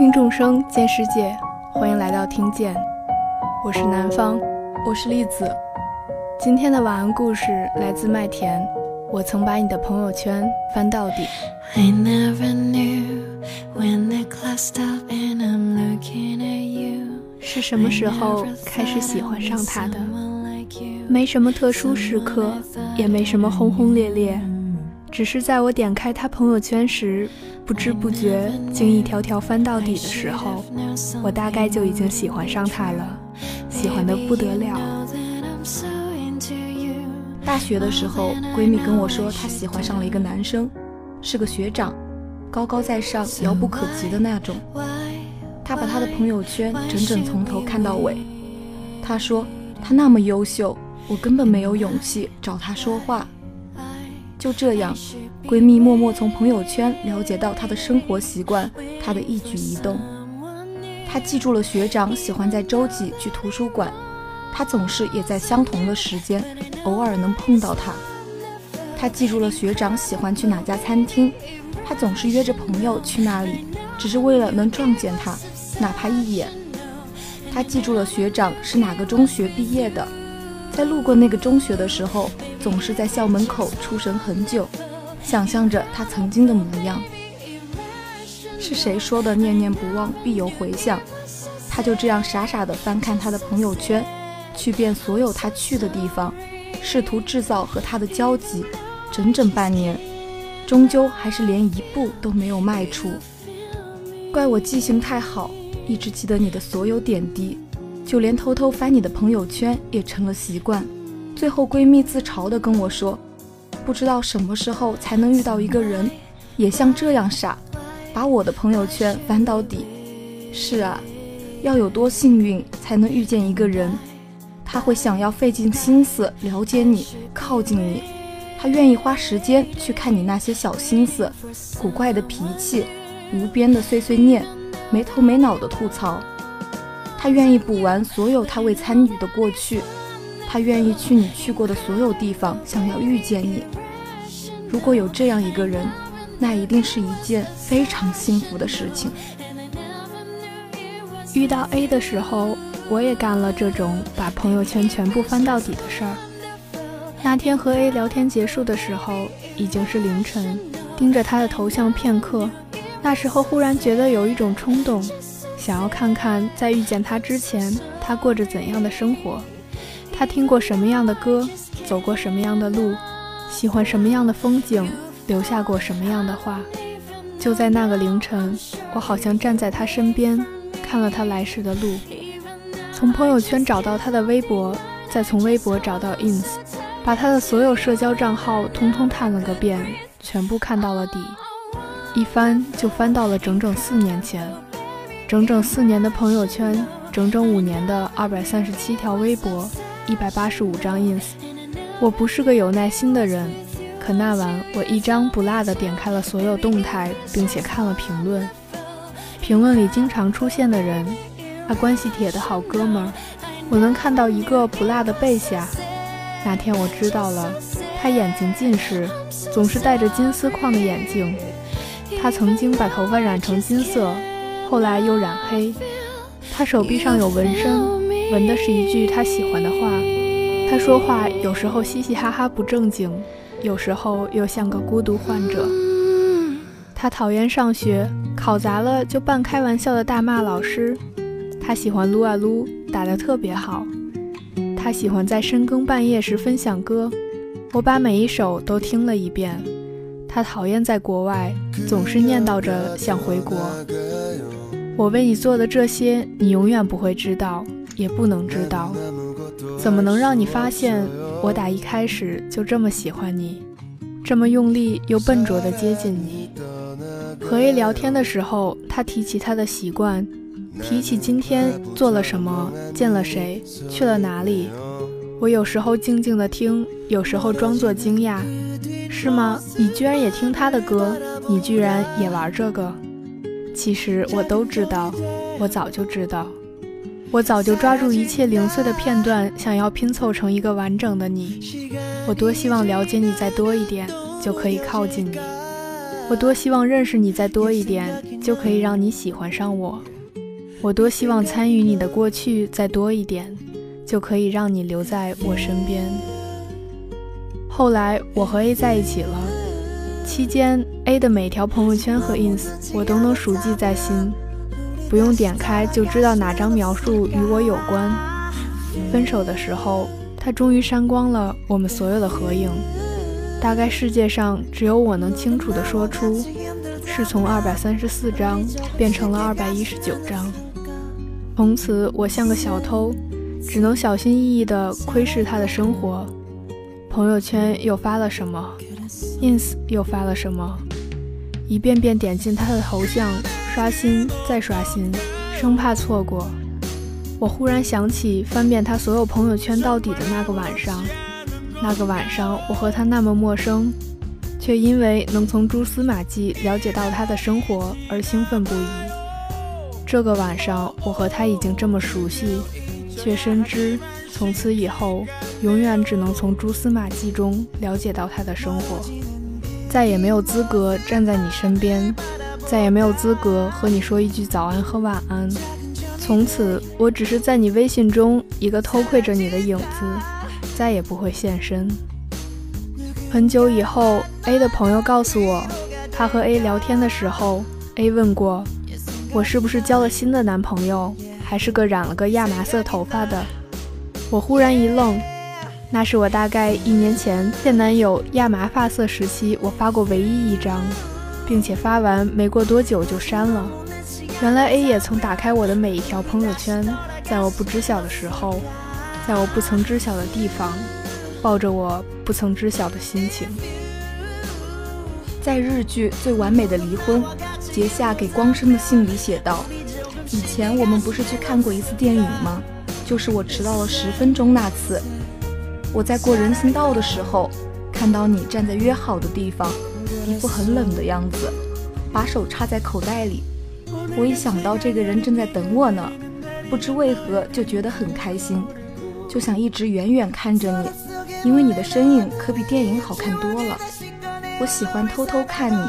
听众生见世界，欢迎来到听见，我是南方，我是栗子。今天的晚安故事来自麦田。我曾把你的朋友圈翻到底。是什么时候开始喜欢上他的？没什么特殊时刻，也没什么轰轰烈烈，只是在我点开他朋友圈时，不知不觉竟一条条翻到底的时候，我大概就已经喜欢上他了，喜欢的不得了。大学的时候，闺蜜跟我说她喜欢上了一个男生，是个学长，高高在上，遥不可及的那种。她把他的朋友圈整整从头看到尾。她说他那么优秀。我根本没有勇气找他说话。就这样，闺蜜默默从朋友圈了解到他的生活习惯，他的一举一动。她记住了学长喜欢在周几去图书馆，他总是也在相同的时间，偶尔能碰到他。她记住了学长喜欢去哪家餐厅，他总是约着朋友去那里，只是为了能撞见他，哪怕一眼。她记住了学长是哪个中学毕业的。在路过那个中学的时候，总是在校门口出神很久，想象着他曾经的模样。是谁说的“念念不忘，必有回响”？他就这样傻傻地翻看他的朋友圈，去遍所有他去的地方，试图制造和他的交集。整整半年，终究还是连一步都没有迈出。怪我记性太好，一直记得你的所有点滴。就连偷偷翻你的朋友圈也成了习惯，最后闺蜜自嘲地跟我说：“不知道什么时候才能遇到一个人，也像这样傻，把我的朋友圈翻到底。”是啊，要有多幸运才能遇见一个人，他会想要费尽心思了解你、靠近你，他愿意花时间去看你那些小心思、古怪的脾气、无边的碎碎念、没头没脑的吐槽。他愿意补完所有他未参与的过去，他愿意去你去过的所有地方，想要遇见你。如果有这样一个人，那一定是一件非常幸福的事情。遇到 A 的时候，我也干了这种把朋友圈全部翻到底的事儿。那天和 A 聊天结束的时候，已经是凌晨，盯着他的头像片刻，那时候忽然觉得有一种冲动。想要看看在遇见他之前，他过着怎样的生活，他听过什么样的歌，走过什么样的路，喜欢什么样的风景，留下过什么样的话。就在那个凌晨，我好像站在他身边，看了他来时的路，从朋友圈找到他的微博，再从微博找到 ins，把他的所有社交账号通通探了个遍，全部看到了底，一翻就翻到了整整四年前。整整四年的朋友圈，整整五年的二百三十七条微博，一百八十五张 ins。我不是个有耐心的人，可那晚我一张不落的点开了所有动态，并且看了评论。评论里经常出现的人，他关系铁的好哥们儿，我能看到一个不落的背下。那天我知道了，他眼睛近视，总是戴着金丝框的眼镜。他曾经把头发染成金色。后来又染黑，他手臂上有纹身，纹的是一句他喜欢的话。他说话有时候嘻嘻哈哈不正经，有时候又像个孤独患者。他讨厌上学，考砸了就半开玩笑的大骂老师。他喜欢撸啊撸，打得特别好。他喜欢在深更半夜时分享歌，我把每一首都听了一遍。他讨厌在国外，总是念叨着想回国。我为你做的这些，你永远不会知道，也不能知道。怎么能让你发现，我打一开始就这么喜欢你，这么用力又笨拙地接近你？和 A 聊天的时候，他提起他的习惯，提起今天做了什么，见了谁，去了哪里。我有时候静静地听，有时候装作惊讶。是吗？你居然也听他的歌？你居然也玩这个？其实我都知道，我早就知道，我早就抓住一切零碎的片段，想要拼凑成一个完整的你。我多希望了解你再多一点，就可以靠近你。我多希望认识你再多一点，就可以让你喜欢上我。我多希望参与你的过去再多一点，就可以让你留在我身边。后来我和 A 在一起了，期间 A 的每条朋友圈和 ins 我都能熟记在心，不用点开就知道哪张描述与我有关。分手的时候，他终于删光了我们所有的合影。大概世界上只有我能清楚地说出，是从二百三十四张变成了二百一十九张。从此我像个小偷，只能小心翼翼地窥视他的生活。朋友圈又发了什么？ins 又发了什么？一遍遍点进他的头像，刷新再刷新，生怕错过。我忽然想起翻遍他所有朋友圈到底的那个晚上。那个晚上，我和他那么陌生，却因为能从蛛丝马迹了解到他的生活而兴奋不已。这个晚上，我和他已经这么熟悉，却深知从此以后永远只能从蛛丝马迹中了解到他的生活，再也没有资格站在你身边，再也没有资格和你说一句早安和晚安。从此，我只是在你微信中一个偷窥着你的影子。再也不会现身。很久以后，A 的朋友告诉我，他和 A 聊天的时候，A 问过我是不是交了新的男朋友，还是个染了个亚麻色头发的。我忽然一愣，那是我大概一年前现男友亚麻发色时期我发过唯一一张，并且发完没过多久就删了。原来 A 也曾打开我的每一条朋友圈，在我不知晓的时候。在我不曾知晓的地方，抱着我不曾知晓的心情。在日剧《最完美的离婚》，杰夏给光生的信里写道：“以前我们不是去看过一次电影吗？就是我迟到了十分钟那次。我在过人行道的时候，看到你站在约好的地方，一副很冷的样子，把手插在口袋里。我一想到这个人正在等我呢，不知为何就觉得很开心。”就想一直远远看着你，因为你的身影可比电影好看多了。我喜欢偷偷看你，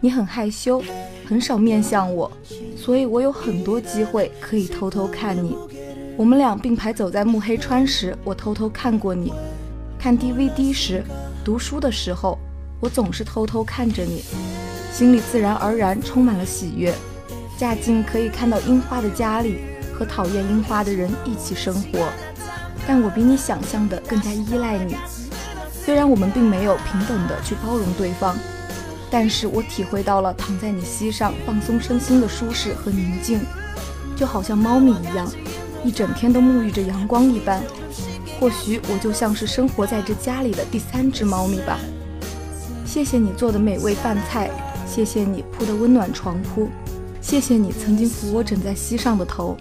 你很害羞，很少面向我，所以我有很多机会可以偷偷看你。我们俩并排走在木黑川时，我偷偷看过你；看 DVD 时，读书的时候，我总是偷偷看着你，心里自然而然充满了喜悦。嫁进可以看到樱花的家里，和讨厌樱花的人一起生活。但我比你想象的更加依赖你，虽然我们并没有平等的去包容对方，但是我体会到了躺在你膝上放松身心的舒适和宁静，就好像猫咪一样，一整天都沐浴着阳光一般。或许我就像是生活在这家里的第三只猫咪吧。谢谢你做的美味饭菜，谢谢你铺的温暖床铺，谢谢你曾经扶我枕在膝上的头，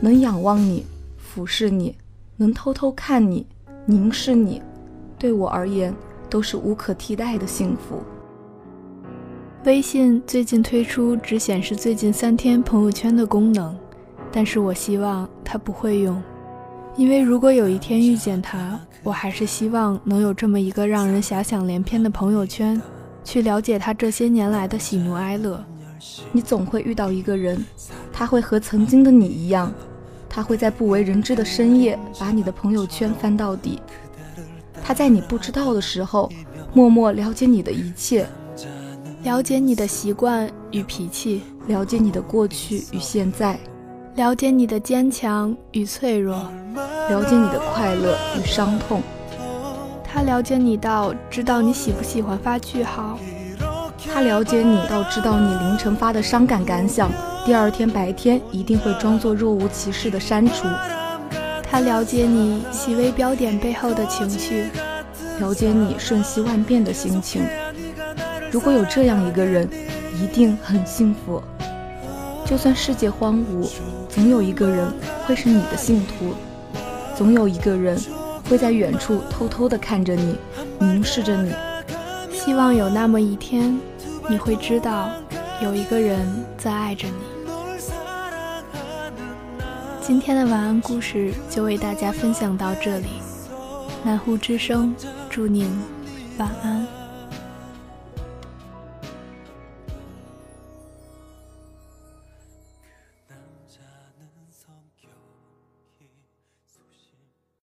能仰望你，俯视你。能偷偷看你，凝视你，对我而言都是无可替代的幸福。微信最近推出只显示最近三天朋友圈的功能，但是我希望它不会用，因为如果有一天遇见他，我还是希望能有这么一个让人遐想连篇的朋友圈，去了解他这些年来的喜怒哀乐。你总会遇到一个人，他会和曾经的你一样。他会在不为人知的深夜把你的朋友圈翻到底，他在你不知道的时候默默了解你的一切，了解你的习惯与脾气，了解你的过去与现在，了解你的坚强与脆弱，了解你的快乐与伤痛。他了解你到知道你喜不喜欢发句号，他了解你到知道你凌晨发的伤感感想。第二天白天一定会装作若无其事的删除。他了解你细微标点背后的情绪，了解你瞬息万变的心情。如果有这样一个人，一定很幸福。就算世界荒芜，总有一个人会是你的信徒，总有一个人会在远处偷偷地看着你，凝视着你。希望有那么一天，你会知道。有一个人在爱着你。今天的晚安故事就为大家分享到这里，南湖之声，祝您晚安。